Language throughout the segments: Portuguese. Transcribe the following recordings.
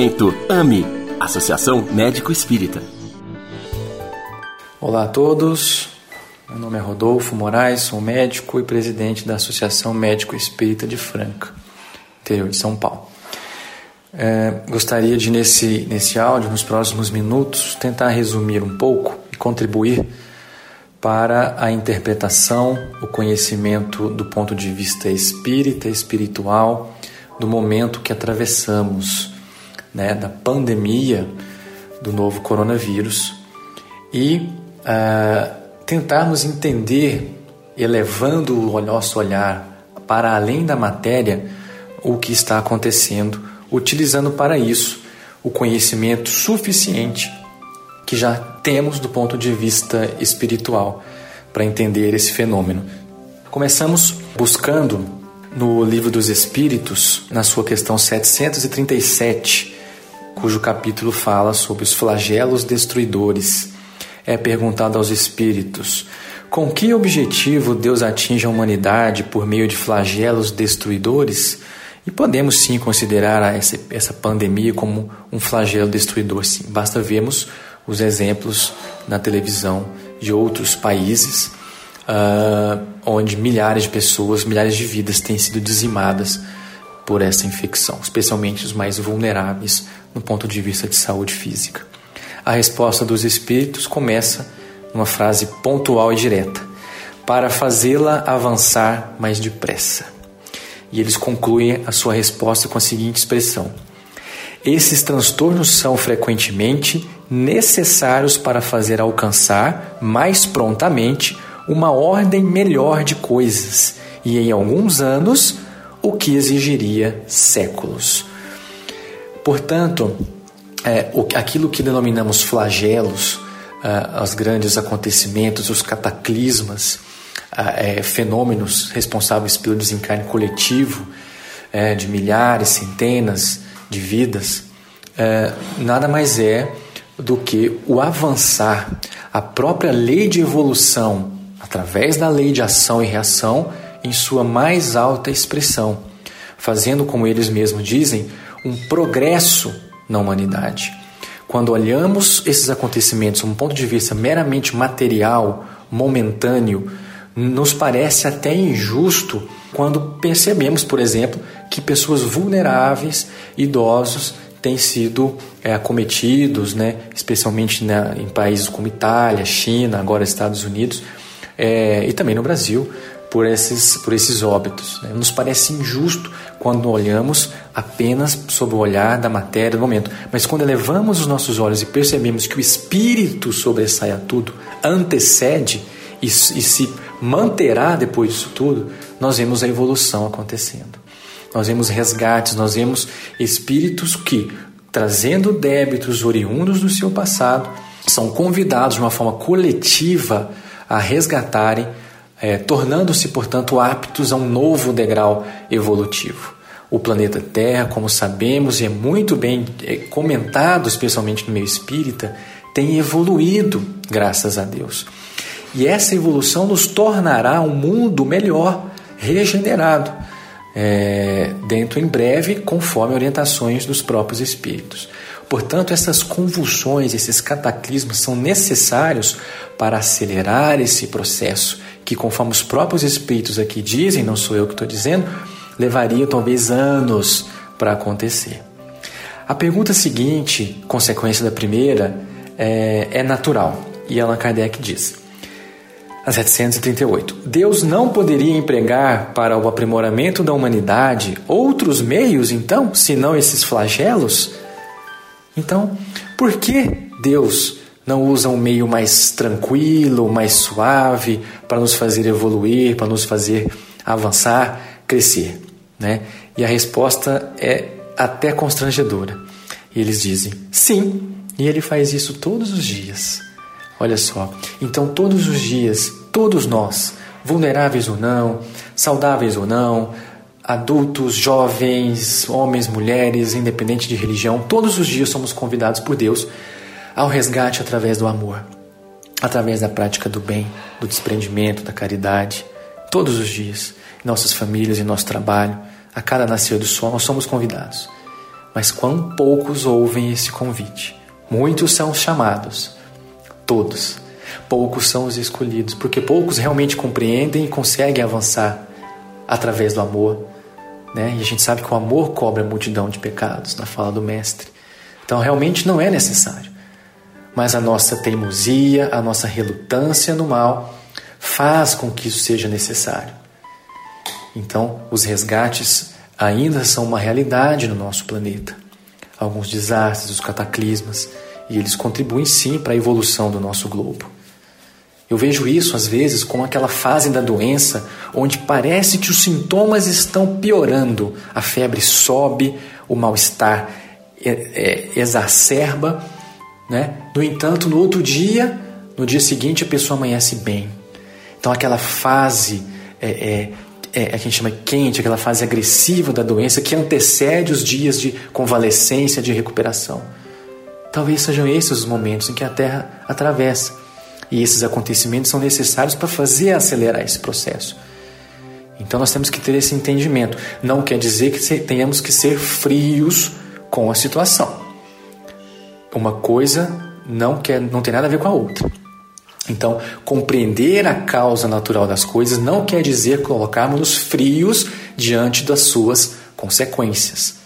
Movimento AME Associação Médico Espírita. Olá a todos, meu nome é Rodolfo Moraes, sou médico e presidente da Associação Médico Espírita de Franca, interior de São Paulo. É, gostaria de, nesse, nesse áudio, nos próximos minutos, tentar resumir um pouco e contribuir para a interpretação, o conhecimento do ponto de vista espírita, espiritual, do momento que atravessamos, né, da pandemia do novo coronavírus e uh, tentarmos entender, elevando o nosso olhar para além da matéria, o que está acontecendo, utilizando para isso o conhecimento suficiente que já temos do ponto de vista espiritual para entender esse fenômeno. Começamos buscando no Livro dos Espíritos, na sua questão 737, cujo capítulo fala sobre os flagelos destruidores. É perguntado aos espíritos: com que objetivo Deus atinge a humanidade por meio de flagelos destruidores? E podemos sim considerar essa, essa pandemia como um flagelo destruidor, sim. Basta vermos os exemplos na televisão de outros países uh, onde milhares de pessoas, milhares de vidas têm sido dizimadas por essa infecção, especialmente os mais vulneráveis no ponto de vista de saúde física. A resposta dos espíritos começa numa frase pontual e direta, para fazê-la avançar mais depressa. E eles concluem a sua resposta com a seguinte expressão: Esses transtornos são frequentemente necessários para fazer alcançar mais prontamente uma ordem melhor de coisas e em alguns anos o que exigiria séculos. Portanto, é, o, aquilo que denominamos flagelos, uh, os grandes acontecimentos, os cataclismas, uh, é, fenômenos responsáveis pelo desencarne coletivo é, de milhares, centenas de vidas, é, nada mais é do que o avançar, a própria lei de evolução através da lei de ação e reação em sua mais alta expressão, fazendo, como eles mesmos dizem, um progresso na humanidade. Quando olhamos esses acontecimentos de um ponto de vista meramente material, momentâneo, nos parece até injusto quando percebemos, por exemplo, que pessoas vulneráveis, idosos, têm sido é, acometidos, né, especialmente na, em países como Itália, China, agora Estados Unidos, é, e também no Brasil por esses, por esses óbitos. Né? Nos parece injusto quando olhamos apenas sob o olhar da matéria do momento, mas quando elevamos os nossos olhos e percebemos que o espírito sobressai a tudo, antecede e, e se manterá depois disso tudo, nós vemos a evolução acontecendo. Nós vemos resgates, nós vemos espíritos que, trazendo débitos oriundos do seu passado, são convidados de uma forma coletiva a resgatarem, é, tornando-se, portanto, aptos a um novo degrau evolutivo. O planeta Terra, como sabemos e é muito bem é, comentado, especialmente no meio espírita, tem evoluído, graças a Deus. E essa evolução nos tornará um mundo melhor, regenerado, é, dentro em breve, conforme orientações dos próprios espíritos. Portanto, essas convulsões, esses cataclismos são necessários para acelerar esse processo, que, conforme os próprios espíritos aqui dizem, não sou eu que estou dizendo, levaria talvez anos para acontecer. A pergunta seguinte, consequência da primeira, é, é natural. E Allan Kardec diz: a 738. Deus não poderia empregar para o aprimoramento da humanidade outros meios, então, senão esses flagelos? Então, por que Deus não usa um meio mais tranquilo, mais suave para nos fazer evoluir, para nos fazer avançar, crescer? Né? E a resposta é até constrangedora. E eles dizem: sim, e ele faz isso todos os dias. Olha só, então todos os dias, todos nós, vulneráveis ou não, saudáveis ou não, adultos, jovens, homens, mulheres, independente de religião, todos os dias somos convidados por Deus ao resgate através do amor, através da prática do bem, do desprendimento, da caridade. Todos os dias, em nossas famílias, em nosso trabalho, a cada nascer do sol, nós somos convidados. mas quão poucos ouvem esse convite. Muitos são os chamados, todos. Poucos são os escolhidos, porque poucos realmente compreendem e conseguem avançar através do amor. Né? E a gente sabe que o amor cobre a multidão de pecados, na fala do Mestre. Então realmente não é necessário. Mas a nossa teimosia, a nossa relutância no mal faz com que isso seja necessário. Então, os resgates ainda são uma realidade no nosso planeta. Alguns desastres, os cataclismas, e eles contribuem sim para a evolução do nosso globo. Eu vejo isso às vezes com aquela fase da doença onde parece que os sintomas estão piorando, a febre sobe, o mal-estar é, é, exacerba, né? No entanto, no outro dia, no dia seguinte, a pessoa amanhece bem. Então, aquela fase é, é, é, a gente chama quente, aquela fase agressiva da doença que antecede os dias de convalescência, de recuperação. Talvez sejam esses os momentos em que a Terra atravessa. E esses acontecimentos são necessários para fazer acelerar esse processo. Então nós temos que ter esse entendimento. Não quer dizer que tenhamos que ser frios com a situação. Uma coisa não quer, não tem nada a ver com a outra. Então, compreender a causa natural das coisas não quer dizer colocarmos-nos frios diante das suas consequências.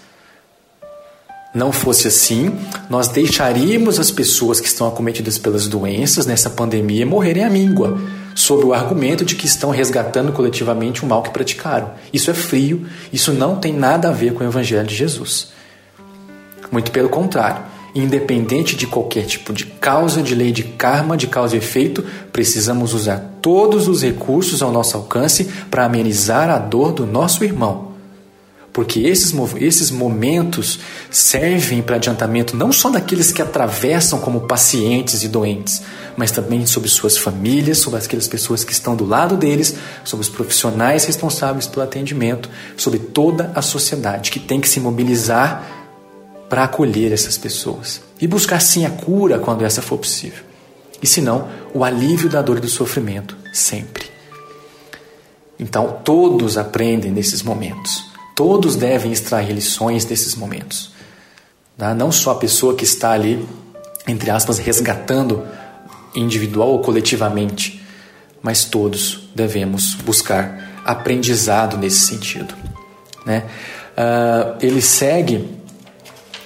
Não fosse assim, nós deixaríamos as pessoas que estão acometidas pelas doenças nessa pandemia morrerem à míngua, sob o argumento de que estão resgatando coletivamente o mal que praticaram. Isso é frio, isso não tem nada a ver com o Evangelho de Jesus. Muito pelo contrário, independente de qualquer tipo de causa, de lei de karma, de causa e efeito, precisamos usar todos os recursos ao nosso alcance para amenizar a dor do nosso irmão. Porque esses, esses momentos servem para adiantamento não só daqueles que atravessam como pacientes e doentes, mas também sobre suas famílias, sobre aquelas pessoas que estão do lado deles, sobre os profissionais responsáveis pelo atendimento, sobre toda a sociedade que tem que se mobilizar para acolher essas pessoas e buscar sim a cura quando essa for possível. E se não, o alívio da dor e do sofrimento, sempre. Então, todos aprendem nesses momentos. Todos devem extrair lições desses momentos. Tá? Não só a pessoa que está ali, entre aspas, resgatando individual ou coletivamente, mas todos devemos buscar aprendizado nesse sentido. Né? Uh, ele segue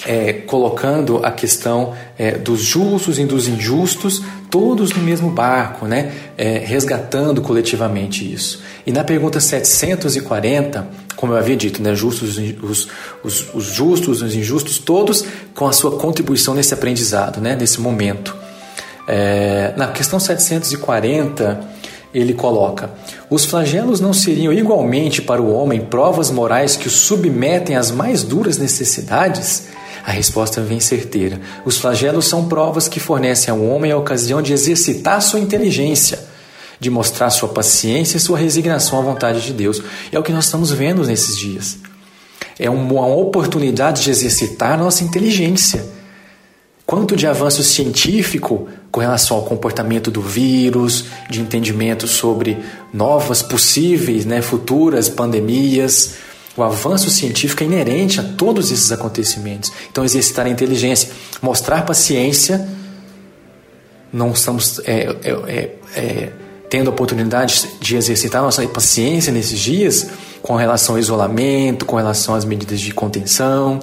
é, colocando a questão é, dos justos e dos injustos, todos no mesmo barco, né? É, resgatando coletivamente isso. E na pergunta 740, como eu havia dito, né? justos, os, os, os justos, os injustos, todos com a sua contribuição nesse aprendizado, né? nesse momento. É, na questão 740, ele coloca: Os flagelos não seriam igualmente para o homem provas morais que o submetem às mais duras necessidades? A resposta vem certeira. Os flagelos são provas que fornecem ao homem a ocasião de exercitar sua inteligência, de mostrar sua paciência e sua resignação à vontade de Deus. É o que nós estamos vendo nesses dias. É uma oportunidade de exercitar nossa inteligência. Quanto de avanço científico com relação ao comportamento do vírus, de entendimento sobre novas possíveis, né, futuras pandemias, o avanço científico é inerente a todos esses acontecimentos. Então, exercitar a inteligência, mostrar paciência. Não estamos é, é, é, é, tendo a oportunidade de exercitar nossa paciência nesses dias com relação ao isolamento, com relação às medidas de contenção.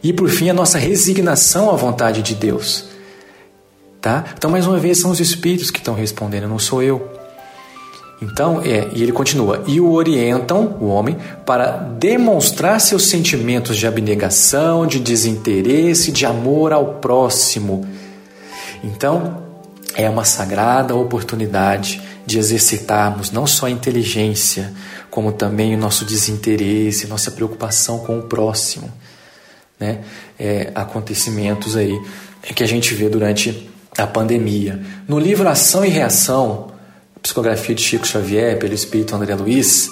E, por fim, a nossa resignação à vontade de Deus. Tá? Então, mais uma vez, são os espíritos que estão respondendo, não sou eu. Então, é, e ele continua: e o orientam, o homem, para demonstrar seus sentimentos de abnegação, de desinteresse, de amor ao próximo. Então, é uma sagrada oportunidade de exercitarmos não só a inteligência, como também o nosso desinteresse, nossa preocupação com o próximo. Né? É, acontecimentos aí que a gente vê durante a pandemia. No livro Ação e Reação, Psicografia de Chico Xavier, pelo Espírito André Luiz,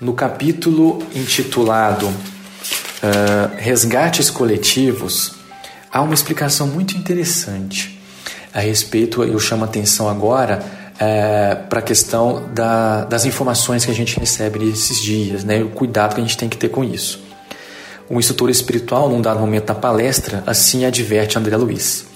no capítulo intitulado uh, Resgates Coletivos, há uma explicação muito interessante a respeito, eu chamo a atenção agora uh, para a questão da, das informações que a gente recebe nesses dias, né, o cuidado que a gente tem que ter com isso. o instrutor espiritual, num dado momento da palestra, assim adverte André Luiz.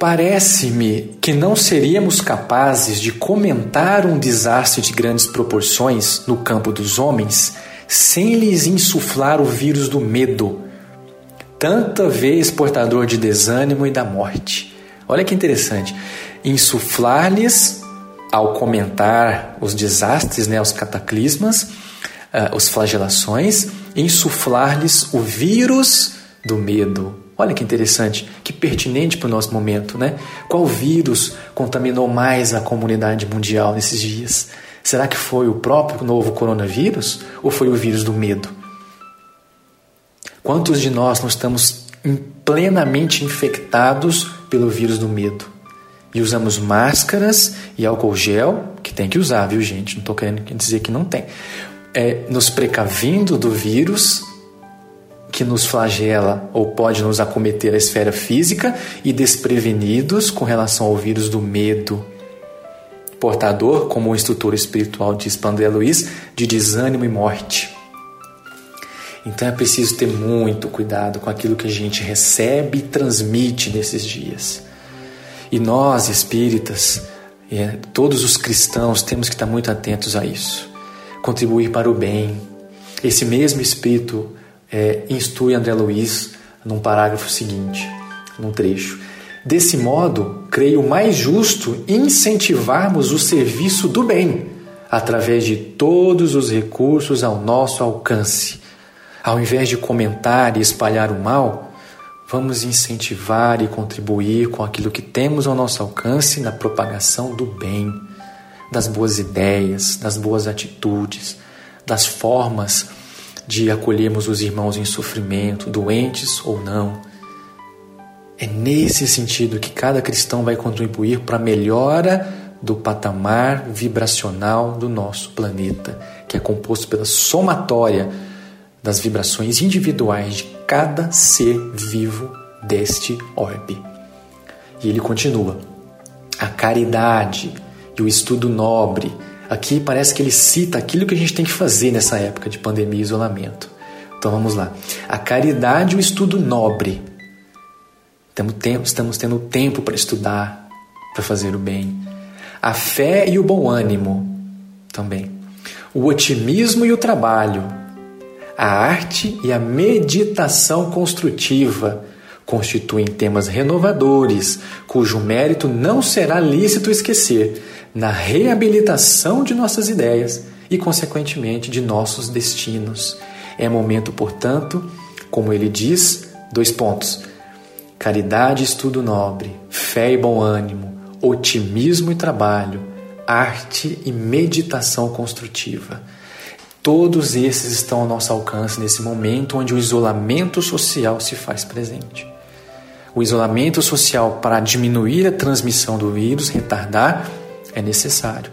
Parece-me que não seríamos capazes de comentar um desastre de grandes proporções no campo dos homens sem lhes insuflar o vírus do medo, tanta vez portador de desânimo e da morte. Olha que interessante. Insuflar-lhes, ao comentar os desastres, né, os cataclismas, uh, os flagelações, insuflar-lhes o vírus do medo. Olha que interessante, que pertinente para o nosso momento, né? Qual vírus contaminou mais a comunidade mundial nesses dias? Será que foi o próprio novo coronavírus ou foi o vírus do medo? Quantos de nós não estamos plenamente infectados pelo vírus do medo? E usamos máscaras e álcool gel, que tem que usar, viu, gente? Não estou querendo dizer que não tem é, nos precavindo do vírus que nos flagela ou pode nos acometer a esfera física e desprevenidos com relação ao vírus do medo. Portador, como o instrutor espiritual diz para André Luiz, de desânimo e morte. Então é preciso ter muito cuidado com aquilo que a gente recebe e transmite nesses dias. E nós, espíritas, é, todos os cristãos, temos que estar muito atentos a isso contribuir para o bem. Esse mesmo espírito é, instrui André Luiz num parágrafo seguinte, num trecho. Desse modo, creio mais justo incentivarmos o serviço do bem através de todos os recursos ao nosso alcance. Ao invés de comentar e espalhar o mal, vamos incentivar e contribuir com aquilo que temos ao nosso alcance na propagação do bem das boas ideias, das boas atitudes, das formas de acolhermos os irmãos em sofrimento, doentes ou não. É nesse sentido que cada cristão vai contribuir para a melhora do patamar vibracional do nosso planeta, que é composto pela somatória das vibrações individuais de cada ser vivo deste orbe. E ele continua: a caridade e o estudo nobre. Aqui parece que ele cita aquilo que a gente tem que fazer nessa época de pandemia e isolamento. Então vamos lá. A caridade e o estudo nobre. Estamos tendo tempo para estudar, para fazer o bem. A fé e o bom ânimo também. O otimismo e o trabalho. A arte e a meditação construtiva constituem temas renovadores, cujo mérito não será lícito esquecer, na reabilitação de nossas ideias e, consequentemente, de nossos destinos. É momento, portanto, como ele diz, dois pontos: caridade e estudo nobre, fé e bom ânimo, otimismo e trabalho, arte e meditação construtiva. Todos esses estão ao nosso alcance nesse momento onde o isolamento social se faz presente. O isolamento social para diminuir a transmissão do vírus, retardar é necessário.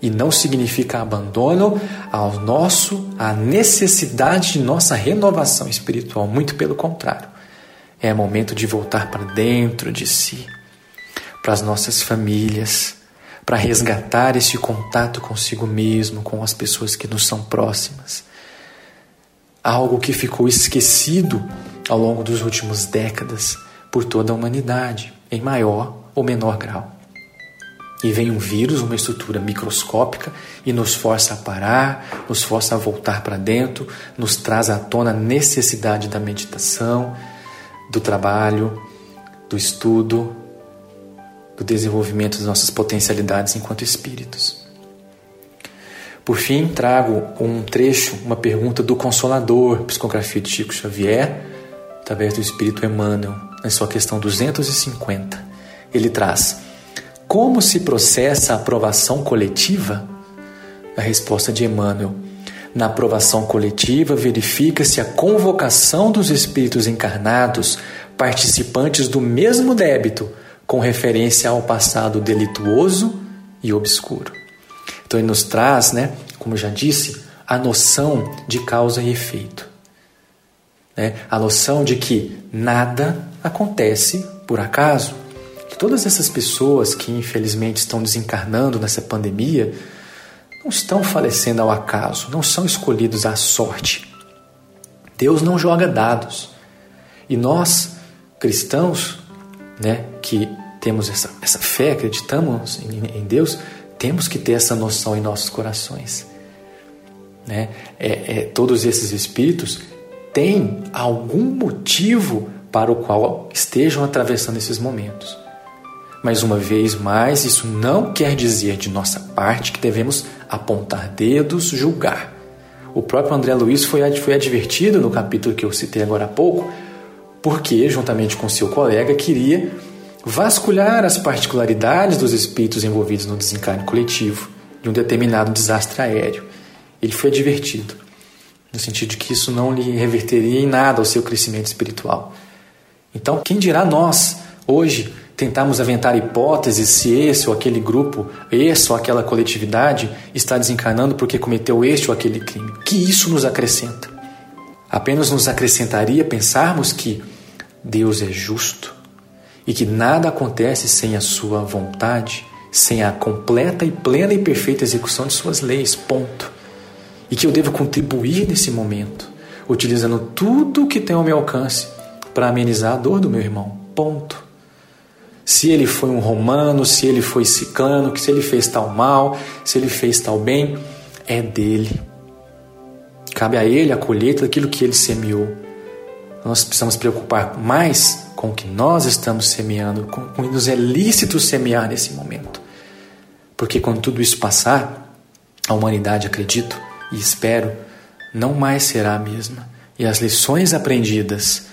E não significa abandono ao nosso, à necessidade de nossa renovação espiritual, muito pelo contrário. É momento de voltar para dentro de si, para as nossas famílias, para resgatar esse contato consigo mesmo, com as pessoas que nos são próximas. Algo que ficou esquecido ao longo dos últimos décadas por toda a humanidade, em maior ou menor grau. E vem um vírus, uma estrutura microscópica, e nos força a parar, nos força a voltar para dentro, nos traz à tona a necessidade da meditação, do trabalho, do estudo, do desenvolvimento das nossas potencialidades enquanto espíritos. Por fim, trago um trecho, uma pergunta do Consolador, psicografia de Chico Xavier, através do Espírito Emmanuel, na sua questão 250. Ele traz. Como se processa a aprovação coletiva? A resposta de Emmanuel. Na aprovação coletiva, verifica-se a convocação dos espíritos encarnados, participantes do mesmo débito, com referência ao passado delituoso e obscuro. Então, ele nos traz, né, como já disse, a noção de causa e efeito. Né? A noção de que nada acontece por acaso todas essas pessoas que infelizmente estão desencarnando nessa pandemia não estão falecendo ao acaso, não são escolhidos à sorte. Deus não joga dados. E nós, cristãos, né, que temos essa, essa fé, acreditamos em, em Deus, temos que ter essa noção em nossos corações. Né? É, é, todos esses espíritos têm algum motivo para o qual estejam atravessando esses momentos. Mas uma vez mais, isso não quer dizer de nossa parte que devemos apontar dedos, julgar. O próprio André Luiz foi, foi advertido no capítulo que eu citei agora há pouco, porque, juntamente com seu colega, queria vasculhar as particularidades dos espíritos envolvidos no desencarne coletivo de um determinado desastre aéreo. Ele foi advertido, no sentido de que isso não lhe reverteria em nada ao seu crescimento espiritual. Então, quem dirá nós, hoje, tentarmos aventar hipóteses se esse ou aquele grupo, esse ou aquela coletividade está desencarnando porque cometeu este ou aquele crime? Que isso nos acrescenta? Apenas nos acrescentaria pensarmos que Deus é justo e que nada acontece sem a sua vontade, sem a completa e plena e perfeita execução de suas leis. Ponto. E que eu devo contribuir nesse momento, utilizando tudo o que tem ao meu alcance para amenizar a dor do meu irmão. Ponto. Se ele foi um romano, se ele foi ciclano, se ele fez tal mal, se ele fez tal bem, é dele. Cabe a ele a colheita daquilo que ele semeou. Nós precisamos preocupar mais com o que nós estamos semeando, com o que nos é lícito semear nesse momento. Porque quando tudo isso passar, a humanidade, acredito e espero, não mais será a mesma. E as lições aprendidas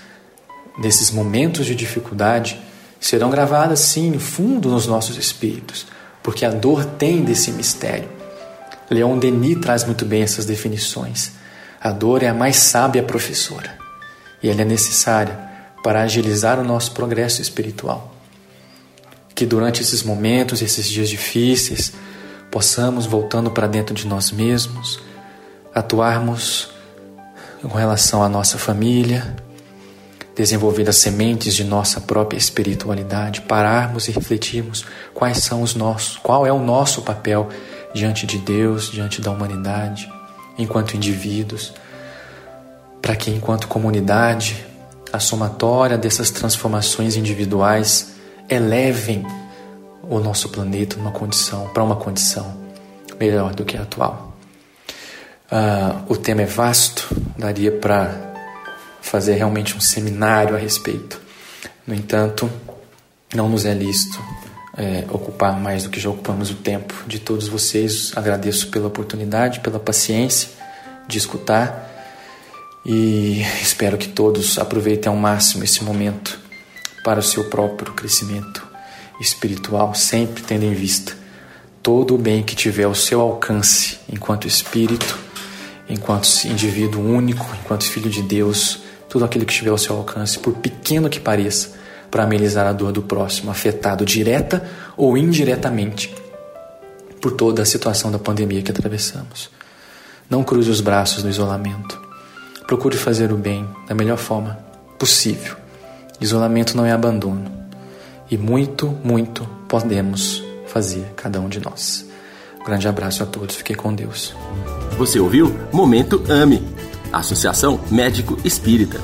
nesses momentos de dificuldade serão gravadas sim fundo nos nossos espíritos, porque a dor tem desse mistério. Leon Denis traz muito bem essas definições. A dor é a mais sábia professora e ela é necessária para agilizar o nosso progresso espiritual. Que durante esses momentos, esses dias difíceis, possamos, voltando para dentro de nós mesmos, atuarmos com relação à nossa família, desenvolver as sementes de nossa própria espiritualidade, pararmos e refletirmos quais são os nossos, qual é o nosso papel diante de Deus, diante da humanidade, enquanto indivíduos, para que enquanto comunidade a somatória dessas transformações individuais elevem o nosso planeta numa condição para uma condição melhor do que a atual. Uh, o tema é vasto, daria para fazer realmente um seminário a respeito. No entanto, não nos é lícito é, ocupar mais do que já ocupamos o tempo de todos vocês. Agradeço pela oportunidade, pela paciência de escutar e espero que todos aproveitem ao máximo esse momento para o seu próprio crescimento espiritual, sempre tendo em vista todo o bem que tiver ao seu alcance enquanto espírito, enquanto indivíduo único, enquanto filho de Deus tudo aquilo que estiver ao seu alcance, por pequeno que pareça, para amenizar a dor do próximo, afetado direta ou indiretamente por toda a situação da pandemia que atravessamos. Não cruze os braços no isolamento. Procure fazer o bem da melhor forma possível. Isolamento não é abandono. E muito, muito podemos fazer cada um de nós. Um grande abraço a todos. Fiquem com Deus. Você ouviu Momento AME Associação Médico Espírita.